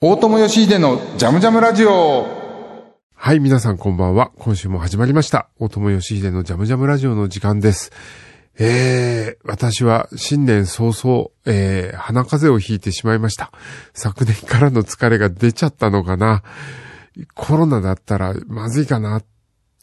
大友義秀のジャムジャムラジオはい、皆さんこんばんは。今週も始まりました。大友義秀のジャムジャムラジオの時間です。えー、私は新年早々、えー、鼻風邪をひいてしまいました。昨年からの疲れが出ちゃったのかな。コロナだったらまずいかな。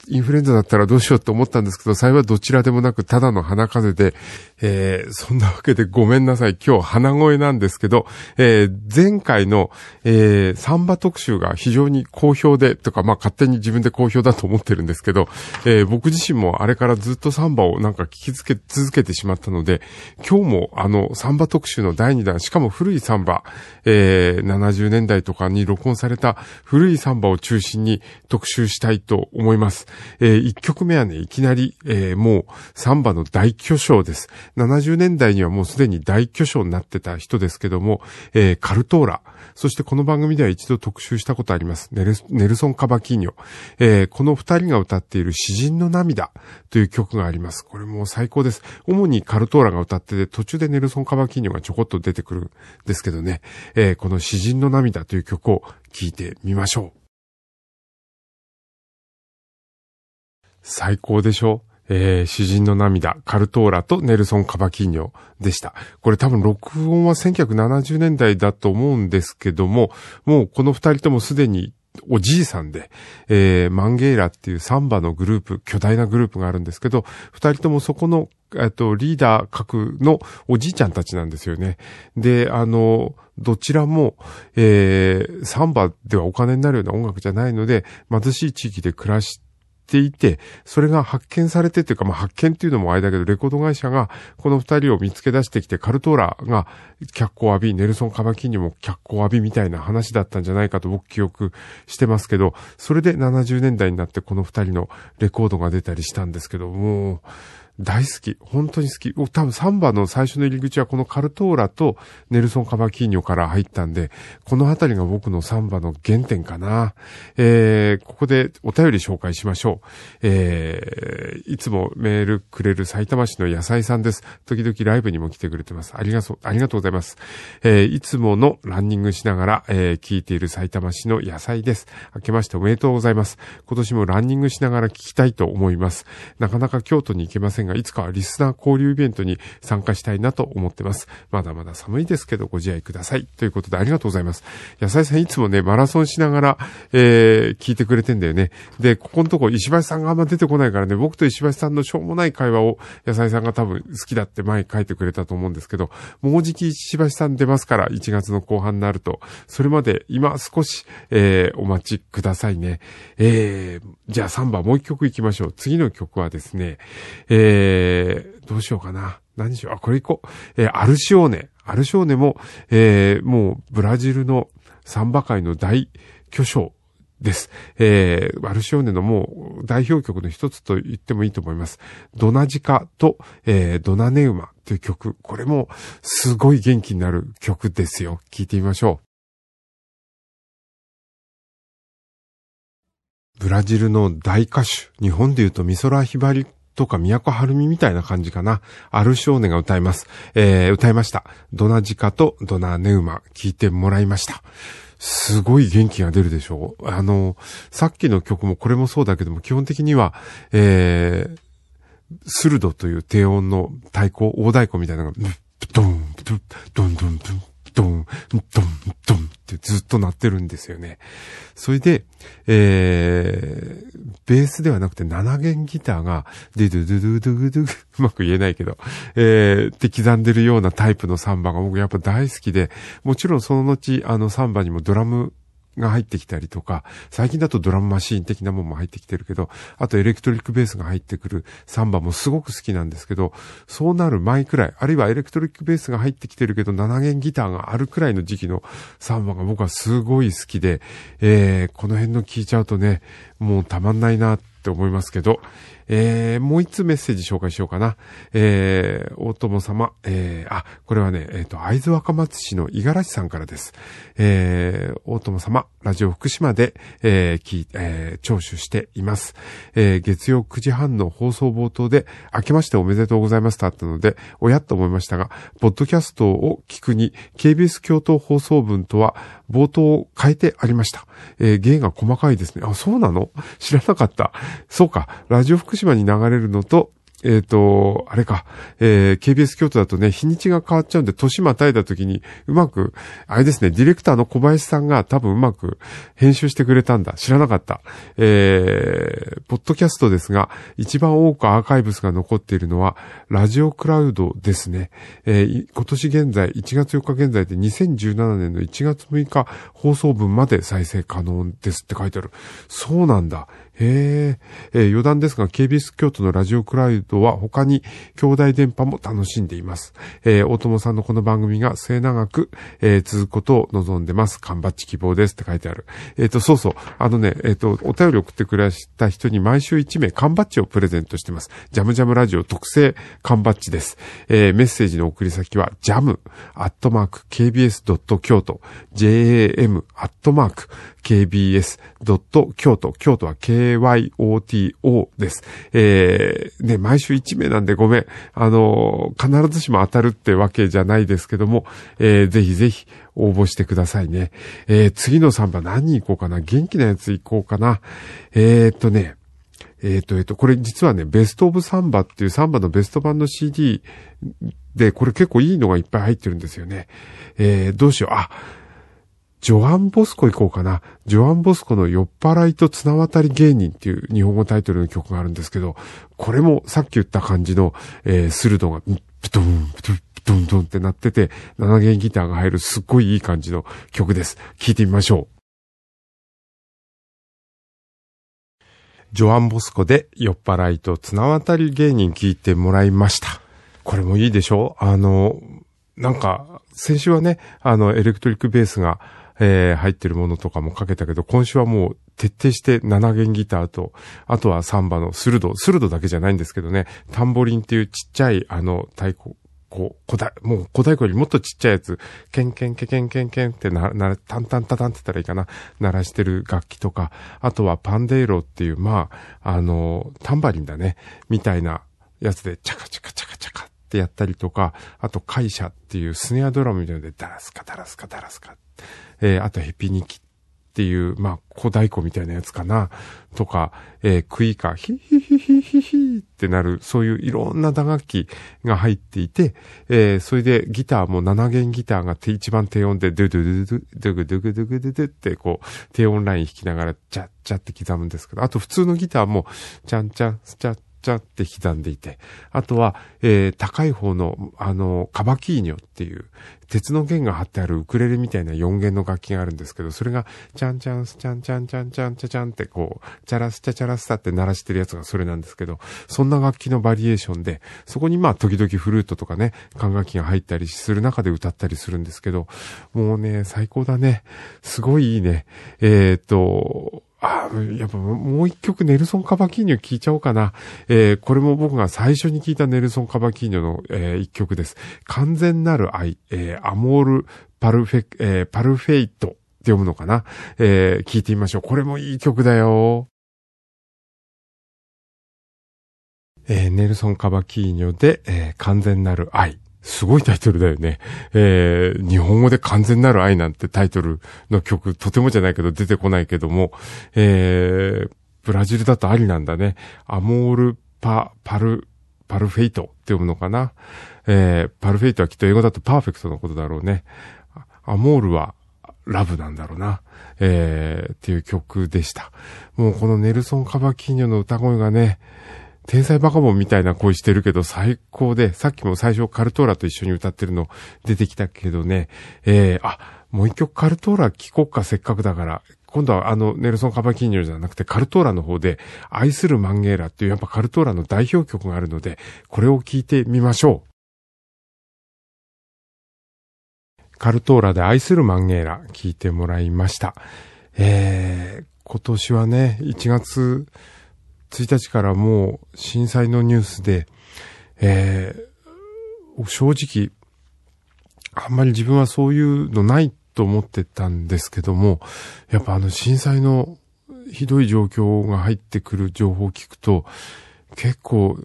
インフルエンザだったらどうしようと思ったんですけど、幸いどちらでもなく、ただの鼻風邪で、えー、そんなわけでごめんなさい。今日鼻声なんですけど、えー、前回の、えー、サンバ特集が非常に好評で、とか、まあ勝手に自分で好評だと思ってるんですけど、えー、僕自身もあれからずっとサンバをなんか聞きつけ、続けてしまったので、今日もあの、サンバ特集の第2弾、しかも古いサンバ、えー、70年代とかに録音された古いサンバを中心に特集したいと思います。えー、1曲目はね、いきなり、えー、もうサンバの大巨匠です。70年代にはもうすでに大巨匠になってた人ですけども、えー、カルトーラ。そしてこの番組では一度特集したことあります。ネルネルソン・カバキーニョ。えー、この二人が歌っている詩人の涙という曲があります。これもう最高です。主にカルトーラが歌ってて、途中でネルソン・カバキーニョがちょこっと出てくるんですけどね、えー、この詩人の涙という曲を聴いてみましょう。最高でしょ？えー、詩人の涙、カルトーラとネルソン・カバキーニョでした。これ多分録音は1970年代だと思うんですけども、もうこの二人ともすでにおじいさんで、えー、マンゲーラっていうサンバのグループ、巨大なグループがあるんですけど、二人ともそこの、えっと、リーダー格のおじいちゃんたちなんですよね。で、あの、どちらも、えー、サンバではお金になるような音楽じゃないので、貧しい地域で暮らして、ていて、それが発見されてというか、まあ、発見っていうのもあれだけど、レコード会社がこの二人を見つけ出してきて、カルトーラが脚光を浴び、ネルソン・カバキンにも脚光を浴びみたいな話だったんじゃないかと僕記憶してますけど、それで70年代になってこの二人のレコードが出たりしたんですけど、もう、大好き。本当に好き。多分サンバの最初の入り口はこのカルトーラとネルソン・カバキーニョから入ったんで、このあたりが僕のサンバの原点かな。えー、ここでお便り紹介しましょう。えー、いつもメールくれる埼玉市の野菜さんです。時々ライブにも来てくれてます。ありがとう、ありがとうございます。えー、いつものランニングしながら、えー、聞いている埼玉市の野菜です。明けましておめでとうございます。今年もランニングしながら聞きたいと思います。なかなか京都に行けませんが、いつかはリスナー交流イベントに参加したいなと思ってます。まだまだ寒いですけどご自愛ください。ということでありがとうございます。野菜さんいつもね、マラソンしながら、えー、聞いてくれてんだよね。で、ここのとこ石橋さんがあんま出てこないからね、僕と石橋さんのしょうもない会話を野菜さんが多分好きだって前書いてくれたと思うんですけど、もうじき石橋さん出ますから、1月の後半になると、それまで今少し、えー、お待ちくださいね。えー、じゃあ3番もう一曲行きましょう。次の曲はですね、えー、えどうしようかな。何しよう。あ、これ行こう。えー、アルシオーネ。アルシオーネも、えー、もうブラジルのサンバ界の大巨匠です。えー、アルシオーネのもう代表曲の一つと言ってもいいと思います。ドナジカと、えー、ドナネウマという曲。これもすごい元気になる曲ですよ。聴いてみましょう。ブラジルの大歌手。日本で言うと美空ひばりとか宮古春美みたいな感じかな。ある少年が歌います。えー、歌いました。ドナジカとドナネウマ、聞いてもらいました。すごい元気が出るでしょうあの、さっきの曲もこれもそうだけども、基本的には、えー、スルドという低音の太鼓、大太鼓みたいなのが、ドン、ドン、ドン、ドン、ドン、ドン、ずっと鳴ってるんですよね。それで、えー、ベースではなくて7弦ギターが、ドゥドゥドゥドゥドゥドゥ、うまく言えないけど、えー、って刻んでるようなタイプのサンバが僕やっぱ大好きで、もちろんその後、あのサンバにもドラムが入ってきたりとか、最近だとドラムマシーン的なもんも入ってきてるけど、あとエレクトリックベースが入ってくるサンバもすごく好きなんですけど、そうなる前くらい、あるいはエレクトリックベースが入ってきてるけど、7弦ギターがあるくらいの時期のサンバが僕はすごい好きで、えー、この辺の聴いちゃうとね、もうたまんないなってって思いますけど、えー、もう一つメッセージ紹介しようかな。えー、大友様、えー、あ、これはね、えっ、ー、と、会津若松市の五十嵐さんからです。えー、大友様、ラジオ福島で、えー、聞えー、聴取しています。えー、月曜9時半の放送冒頭で、明けましておめでとうございますとあったので、おやっと思いましたが、ポッドキャストを聞くに、KBS 京都放送文とは、冒頭を変えてありました。えー、芸が細かいですね。あ、そうなの？知らなかった。そうか。ラジオ福島に流れるのと、えっ、ー、と、あれか、えー、KBS 京都だとね、日にちが変わっちゃうんで、年またいだ時に、うまく、あれですね、ディレクターの小林さんが多分うまく編集してくれたんだ。知らなかった。えー、ポッドキャストですが、一番多くアーカイブスが残っているのは、ラジオクラウドですね。えー、今年現在、1月4日現在で2017年の1月6日放送分まで再生可能ですって書いてある。そうなんだ。へえー、余談ですが、KBS 京都のラジオクラウドは他に兄弟電波も楽しんでいます。えー、大友さんのこの番組が末長く、えー、続くことを望んでます。缶バッチ希望ですって書いてある。えっ、ー、と、そうそう。あのね、えっ、ー、と、お便り送ってくれた人に毎週1名缶バッチをプレゼントしてます。ジャムジャムラジオ特製缶バッチです。えー、メッセージの送り先は、ジャム、アットマーク、kbs. 京都、jam、アットマーク、kbs. 京都、京都は kyoto です。えー、ね、毎週1名なんでごめん。あの、必ずしも当たるってわけじゃないですけども、えー、ぜひぜひ応募してくださいね。えー、次のサンバ何に行こうかな元気なやつ行こうかな。えー、っとね、えっ、と、えっ、と、これ実はね、ベストオブサンバっていうサンバのベスト版の CD で、これ結構いいのがいっぱい入ってるんですよね。えー、どうしよう。あ、ジョアン・ボスコ行こうかな。ジョアン・ボスコの酔っ払いと綱渡り芸人っていう日本語タイトルの曲があるんですけど、これもさっき言った感じの、えー、鋭が、プトン、プトン、プトントンってなってて、7弦ギターが入るすっごいいい感じの曲です。聴いてみましょう。ジョアン・ボスコで酔っ払いと綱渡り芸人聞いてもらいました。これもいいでしょ？あの、なんか、先週はね、あの、エレクトリックベースが、えー、入ってるものとかもかけたけど、今週はもう徹底して7弦ギターと、あとはサンバのスルド、スルドだけじゃないんですけどね、タンボリンっていうちっちゃいあの太鼓、こう、古代、もう古代鼓よりもっとちっちゃいやつ、ケンケンケケンケンケンってな、な、タンタンタタンって言ったらいいかな、鳴らしてる楽器とか、あとはパンデイロっていう、まあ、あの、タンバリンだね、みたいなやつで、チャカチャカチャカチャカってやったりとか、あと、カイシャっていうスネアドラムみたいなので、ダラスカダラスカダラスカ。えー、あとヘピニキっていう、まあ、小太鼓みたいなやつかな、とか、えー、クイカ、ヒヒヒヒヒヒってなる、そういういろんな打楽器が入っていて、えー、それでギターも7弦ギターが一番低音で、ドゥドゥドゥドゥ、ドゥグドゥグドゥドゥドゥってこう、低音ライン弾きながら、チャッチャって刻むんですけど、あと普通のギターも、チャンチャン、スチャッチャって刻んでいて、あとは、えー、高い方の、あの、カバキーニョっていう、鉄の弦が張ってあるウクレレみたいな4弦の楽器があるんですけど、それが、チャンチャンスチャンチャンチャンチャンチャチャンってこう、チャラスチャチャラスタって鳴らしてるやつがそれなんですけど、そんな楽器のバリエーションで、そこにまあ時々フルートとかね、管楽器が入ったりする中で歌ったりするんですけど、もうね、最高だね。すごいいいね。えー、っと、あやっぱもう一曲ネルソン・カバキーニョ聴いちゃおうかな。えー、これも僕が最初に聴いたネルソン・カバキーニョの、えー、一曲です。完全なる愛、えー、 Amor Perfe、えー、 Perfeito って読むのかな。えー、聴いてみましょう。これもいい曲だよ。えー、ネルソン・カバキーニョで、えー、完全なる愛。すごいタイトルだよね。えー、日本語で完全なる愛なんてタイトルの曲、とてもじゃないけど出てこないけども、えー、ブラジルだとありなんだね。 Amor Per、Per、Perfeito って読むのかな。えー、 Perfeito はきっと英語だとパーフェクトのことだろうね。 Amor は love なんだろうな。えー、っていう曲でした。もうこのネルソン・カバキーニョの歌声がね、天才バカボンみたいな声してるけど最高で、さっきも最初カルトーラと一緒に歌ってるの出てきたけどね、えー、あ、もう一曲カルトーラ聴こうかせっかくだから、今度はあの、ネルソン・カバキーニョじゃなくてカルトーラの方で、愛するマンゲーラっていうやっぱカルトーラの代表曲があるので、これを聴いてみましょう。カルトーラで愛するマンゲーラ聴いてもらいました。えー、今年はね、1月1日からもう震災のニュースで、えー、正直、あんまり自分はそういうのないと思ってたんですけども、やっぱあの震災のひどい状況が入ってくる情報を聞くと、結構、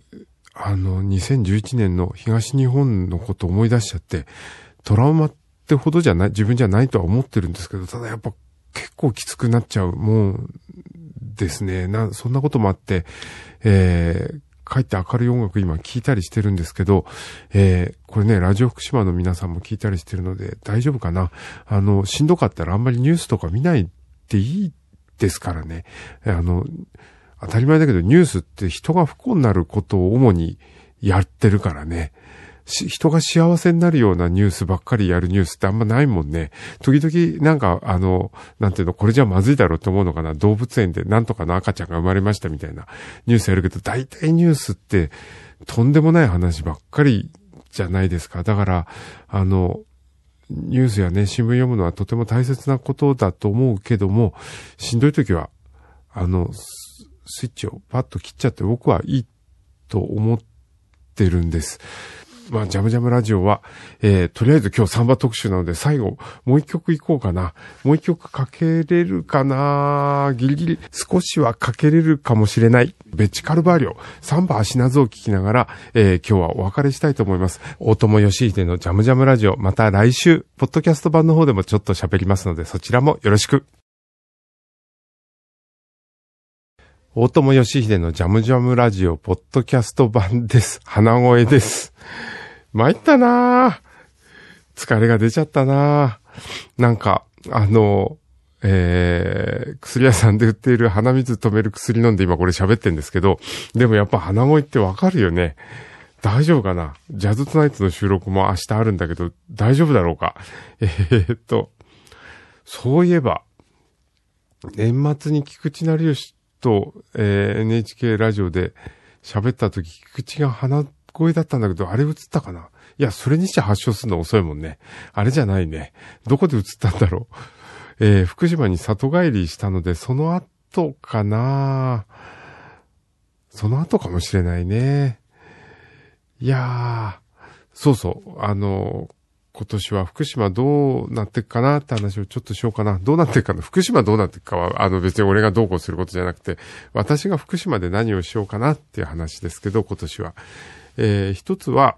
あの、2011年の東日本のことを思い出しちゃって、トラウマってほどじゃない、自分じゃないとは思ってるんですけど、ただやっぱ結構きつくなっちゃうもんですね。な、そんなこともあって、えー、帰って明るい音楽今聴いたりしてるんですけど、えー、これね、ラジオ福島の皆さんも聞いたりしてるので大丈夫かな？あの、しんどかったらあんまりニュースとか見ないでいいですからね。あの、当たり前だけどニュースって人が不幸になることを主にやってるからね。人が幸せになるようなニュースばっかりやるニュースってあんまないもんね。時々なんかあの、なんていうの、これじゃまずいだろうって思うのかな。動物園でなんとかの赤ちゃんが生まれましたみたいなニュースやるけど、大体ニュースってとんでもない話ばっかりじゃないですか。だから、あの、ニュースやね、新聞読むのはとても大切なことだと思うけども、しんどい時は、あの、スイッチをパッと切っちゃって僕はいいと思ってるんです。まあ、ジャムジャムラジオは、えー、とりあえず今日サンバ特集なので、最後、もう一曲いこうかな。もう一曲かけれるかなギリギリ、少しはかけれるかもしれない。ベッチカルバーリョ、サンバ足なぞを聞きながら、えー、今日はお別れしたいと思います。大友義秀のジャムジャムラジオ、また来週、ポッドキャスト版の方でもちょっと喋りますので、そちらもよろしく。大友義秀のジャムジャムラジオ、ポッドキャスト版です。鼻声です。参ったな。疲れが出ちゃったな。なんか、あの、えー、薬屋さんで売っている鼻水止める薬飲んで今これ喋ってんですけど、でもやっぱ鼻声ってわかるよね。大丈夫かな？ジャズトナイトの収録も明日あるんだけど、大丈夫だろうか？えー、っと、そういえば、年末に菊池成吉と、えー、NHK ラジオで喋った時、菊池が鼻声だったんだけど、あれ映ったかな？いや、それにして発症するの遅いもんね。あれじゃないね。どこで映ったんだろう？えー、福島に里帰りしたので、その後かな？その後かもしれないね。いやー、そうそう、あの、今年は福島どうなっていくかなって話をちょっとしようかな。どうなっていくかな？福島どうなっていくかは、あの別に俺がどうこうすることじゃなくて、私が福島で何をしようかなっていう話ですけど、今年は。えー、一つは、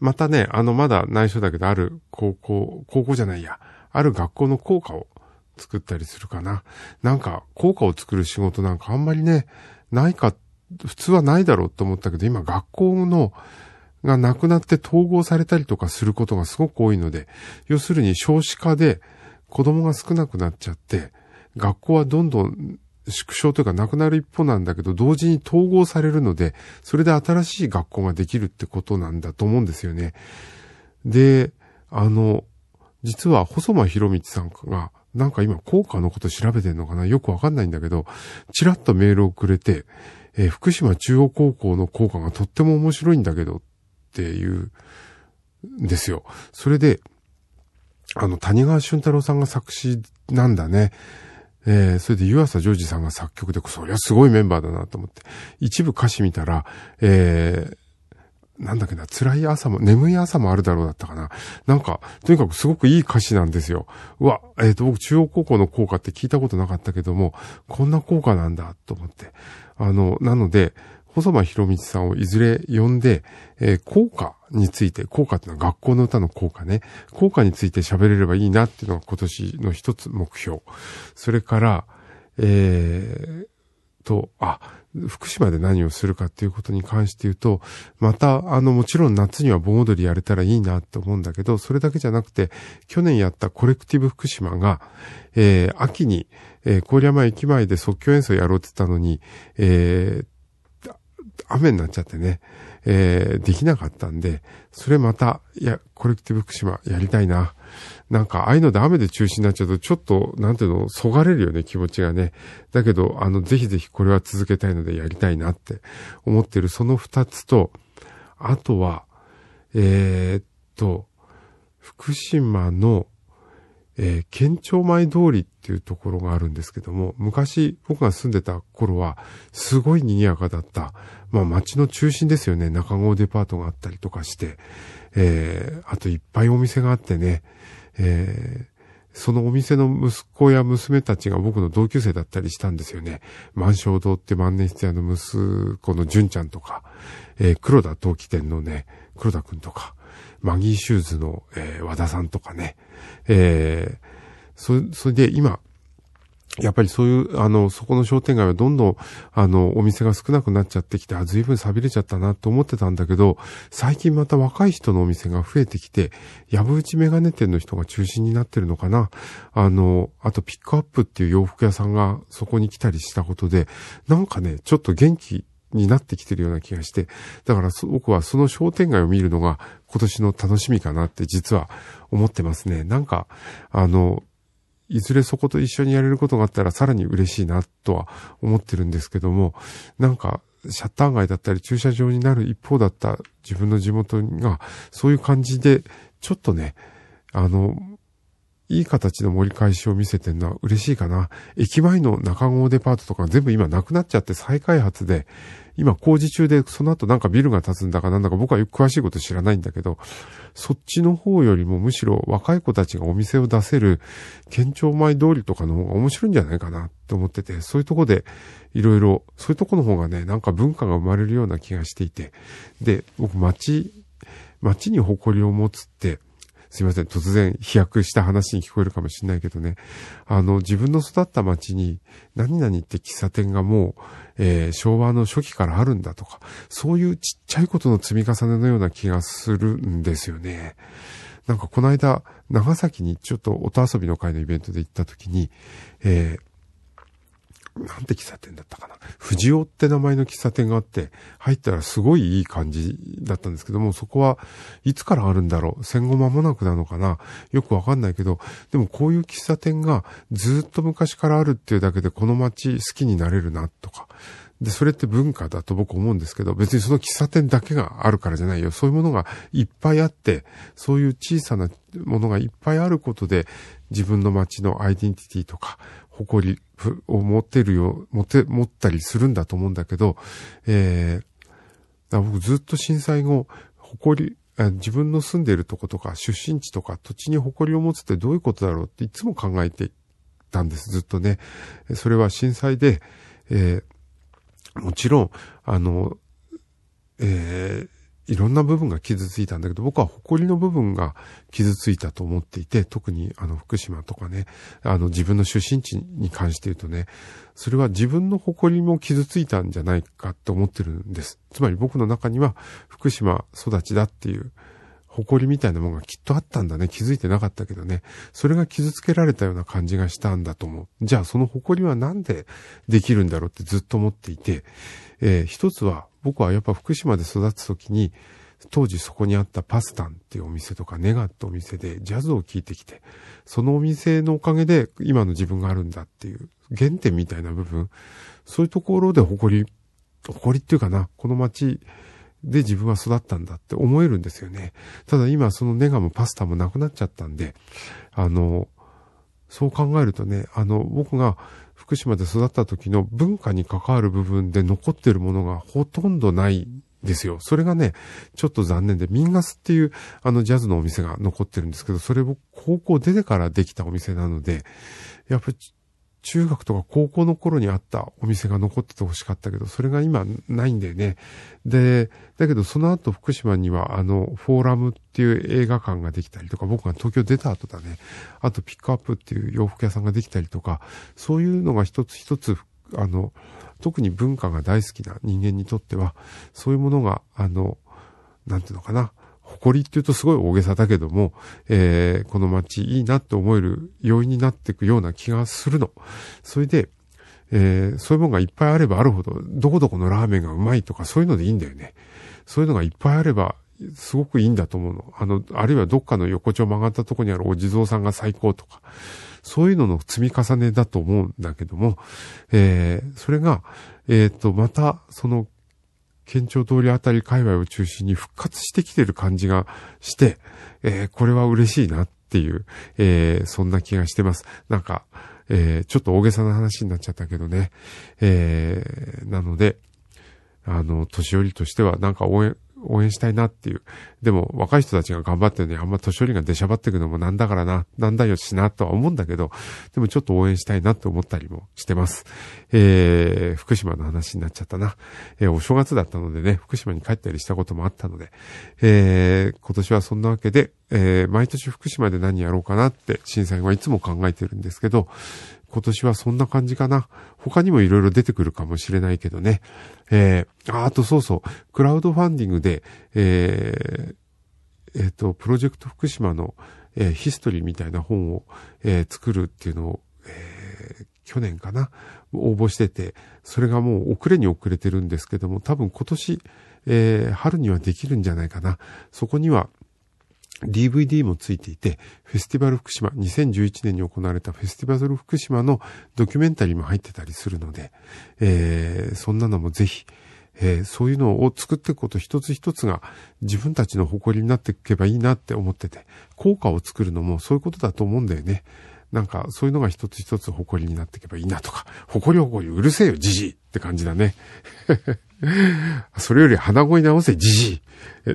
またね、あの、まだ内緒だけど、ある高校、高校じゃないや、ある学校の校歌を作ったりするかな。なんか、校歌を作る仕事なんかあんまりね、ないか、普通はないだろうと思ったけど、今学校の、がなくなって統合されたりとかすることがすごく多いので、要するに少子化で子供が少なくなっちゃって、学校はどんどん縮小というかなくなる一方なんだけど、同時に統合されるので、それで新しい学校ができるってことなんだと思うんですよね。で、あの、実は細間博道さんが、なんか今効果のこと調べてんのかな？よくわかんないんだけど、ちらっとメールをくれて、えー、福島中央高校の効果がとっても面白いんだけどっていう、んですよ。それで、あの、谷川俊太郎さんが作詞なんだね。えー、それで湯浅ジョージさんが作曲で、そりゃすごいメンバーだなと思って、一部歌詞見たら、えー、なんだっけな、辛い朝も、眠い朝もあるだろうだったかな。なんか、とにかくすごくいい歌詞なんですよ。うわ、えっ、ー、と、僕中央高校の校歌って聞いたことなかったけども、こんな校歌なんだと思って。あの、なので、細間博道さんをいずれ呼んで、えー、効果について、効果っていうのは学校の歌の効果ね、効果について喋れればいいなっていうのが今年の一つ目標。それから、えー、と、あ、福島で何をするかっていうことに関して言うと、また、あの、もちろん夏には盆踊りやれたらいいなと思うんだけど、それだけじゃなくて、去年やったコレクティブ福島が、えー、秋に、えー、郡山駅前で即興演奏やろうって言ったのに、えー、雨になっちゃってね、えー、できなかったんで、それまた、いや、コレクティブ福島やりたいな。なんか、ああいうので雨で中止になっちゃうと、ちょっと、なんていうの、そがれるよね、気持ちがね。だけど、あの、ぜひぜひこれは続けたいのでやりたいなって思ってる、その二つと、あとは、えー、っと、福島の、えー、県庁前通りっていうところがあるんですけども、昔僕が住んでた頃は、すごい賑やかだった、まあ街の中心ですよね、中郷デパートがあったりとかして、えー、あといっぱいお店があってね、えー、そのお店の息子や娘たちが僕の同級生だったりしたんですよね。万象堂って万年筆屋の息子の純ちゃんとか、えー、黒田陶器店のね、黒田くんとか、マギーシューズの、えー、和田さんとかね、えー、そ、それで今、やっぱりそういう、あの、そこの商店街はどんどん、あの、お店が少なくなっちゃってきて、あ、随分錆びれちゃったなと思ってたんだけど、最近また若い人のお店が増えてきて、やぶ打ちメガネ店の人が中心になってるのかな。あの、あとピックアップっていう洋服屋さんがそこに来たりしたことで、なんかね、ちょっと元気になってきてるような気がして、だから僕はその商店街を見るのが今年の楽しみかなって実は思ってますね。なんか、あの、いずれそこと一緒にやれることがあったらさらに嬉しいなとは思ってるんですけども、なんか、シャッター街だったり駐車場になる一方だった自分の地元が、そういう感じで、ちょっとね、あの、いい形の盛り返しを見せてるのは嬉しいかな。駅前の中郷デパートとか全部今なくなっちゃって再開発で、今工事中でその後なんかビルが建つんだかなんだか僕はよく詳しいこと知らないんだけど、そっちの方よりもむしろ若い子たちがお店を出せる県庁前通りとかの方が面白いんじゃないかなって思ってて、そういうとこでいろいろ、そういうとこの方がね、なんか文化が生まれるような気がしていて、で、僕街、街に誇りを持つって、すいません、突然飛躍した話に聞こえるかもしれないけどね。あの、自分の育った町に何々って喫茶店がもう、えー、昭和の初期からあるんだとか、そういうちっちゃいことの積み重ねのような気がするんですよね。なんかこの間、長崎にちょっと音遊びの会のイベントで行った時に、えー、なんて喫茶店だったかな。藤尾って名前の喫茶店があって、入ったらすごいいい感じだったんですけども、そこはいつからあるんだろう戦後間もなくなのかなよくわかんないけど、でもこういう喫茶店がずっと昔からあるっていうだけでこの街好きになれるなとか。で、それって文化だと僕思うんですけど、別にその喫茶店だけがあるからじゃないよ。そういうものがいっぱいあって、そういう小さなものがいっぱいあることで、自分の街のアイデンティティとか、誇りを持ってるよ、持て、持ったりするんだと思うんだけど、えー、僕ずっと震災後、誇り、自分の住んでいるとことか出身地とか土地に誇りを持つってどういうことだろうっていつも考えてたんです、ずっとね。それは震災で、えー、もちろん、あの、えー、いろんな部分が傷ついたんだけど、僕は誇りの部分が傷ついたと思っていて、特にあの福島とかね、あの自分の出身地に関して言うとね、それは自分の誇りも傷ついたんじゃないかって思ってるんです。つまり僕の中には福島育ちだっていう誇りみたいなものがきっとあったんだね。気づいてなかったけどね。それが傷つけられたような感じがしたんだと思う。じゃあその誇りはなんでできるんだろうってずっと思っていて、えー、一つは僕はやっぱ福島で育つ時に、当時そこにあったパスタンっていうお店とかネガってお店でジャズを聴いてきて、そのお店のおかげで今の自分があるんだっていう原点みたいな部分、そういうところで誇り、誇りっていうかな、この街で自分は育ったんだって思えるんですよね。ただ今そのネガもパスタもなくなっちゃったんで、あの、そう考えるとね、あの、僕が福島で育った時の文化に関わる部分で残ってるものがほとんどないですよ。それがね、ちょっと残念で、ミンガスっていうあのジャズのお店が残ってるんですけど、それを高校出てからできたお店なので、やっぱり中学とか高校の頃にあったお店が残ってて欲しかったけど、それが今ないんだよね。で、だけどその後福島にはあの、フォーラムっていう映画館ができたりとか、僕が東京出た後だね。あとピックアップっていう洋服屋さんができたりとか、そういうのが一つ一つ、あの、特に文化が大好きな人間にとっては、そういうものが、あの、なんていうのかな、誇りって言うとすごい大げさだけども、えー、この街いいなって思える要因になっていくような気がするの。それで、えー、そういうものがいっぱいあればあるほど、どこどこのラーメンがうまいとかそういうのでいいんだよね。そういうのがいっぱいあれば、すごくいいんだと思うの。あの、あるいはどっかの横丁曲がったとこにあるお地蔵さんが最高とか、そういうのの積み重ねだと思うんだけども、えー、それが、えっ、ー、と、また、その県庁通りあたり界隈を中心に復活してきてる感じがして、えー、これは嬉しいなっていう、えー、そんな気がしてます。なんか、えー、ちょっと大げさな話になっちゃったけどね。えー、なので、あの、年寄りとしてはなんか応援、応援したいなっていう。でも、若い人たちが頑張ってるのに、あんま年寄りが出しゃばっていくのもなんだからな、なんだよしな、とは思うんだけど、でもちょっと応援したいなって思ったりもしてます。えー、福島の話になっちゃったな。えー、お正月だったのでね、福島に帰ったりしたこともあったので、えー、今年はそんなわけで、えー、毎年福島で何やろうかなって、震災はいつも考えてるんですけど、今年はそんな感じかな。他にもいろいろ出てくるかもしれないけどね。えー、あ、あとそうそう、クラウドファンディングで、えー、えっ、ー、と、プロジェクト福島の、えー、ヒストリーみたいな本を、えー、作るっていうのを、えー、去年かな、応募してて、それがもう遅れに遅れてるんですけども、多分今年、えー、春にはできるんじゃないかな。そこには、DVD もついていて、フェスティバル福島、2011年に行われたフェスティバル福島のドキュメンタリーも入ってたりするので、えー、そんなのもぜひ、えー、そういうのを作っていくこと一つ一つが自分たちの誇りになっていけばいいなって思ってて、効果を作るのもそういうことだと思うんだよね。なんか、そういうのが一つ一つ誇りになっていけばいいなとか、誇り誇りうるせえよ、じじいって感じだね。それより鼻声直せ、じじい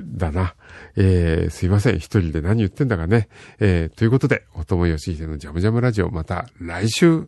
だな。えー、すいません。一人で何言ってんだかね。えー、ということで、おともよしひでのジャムジャムラジオ、また来週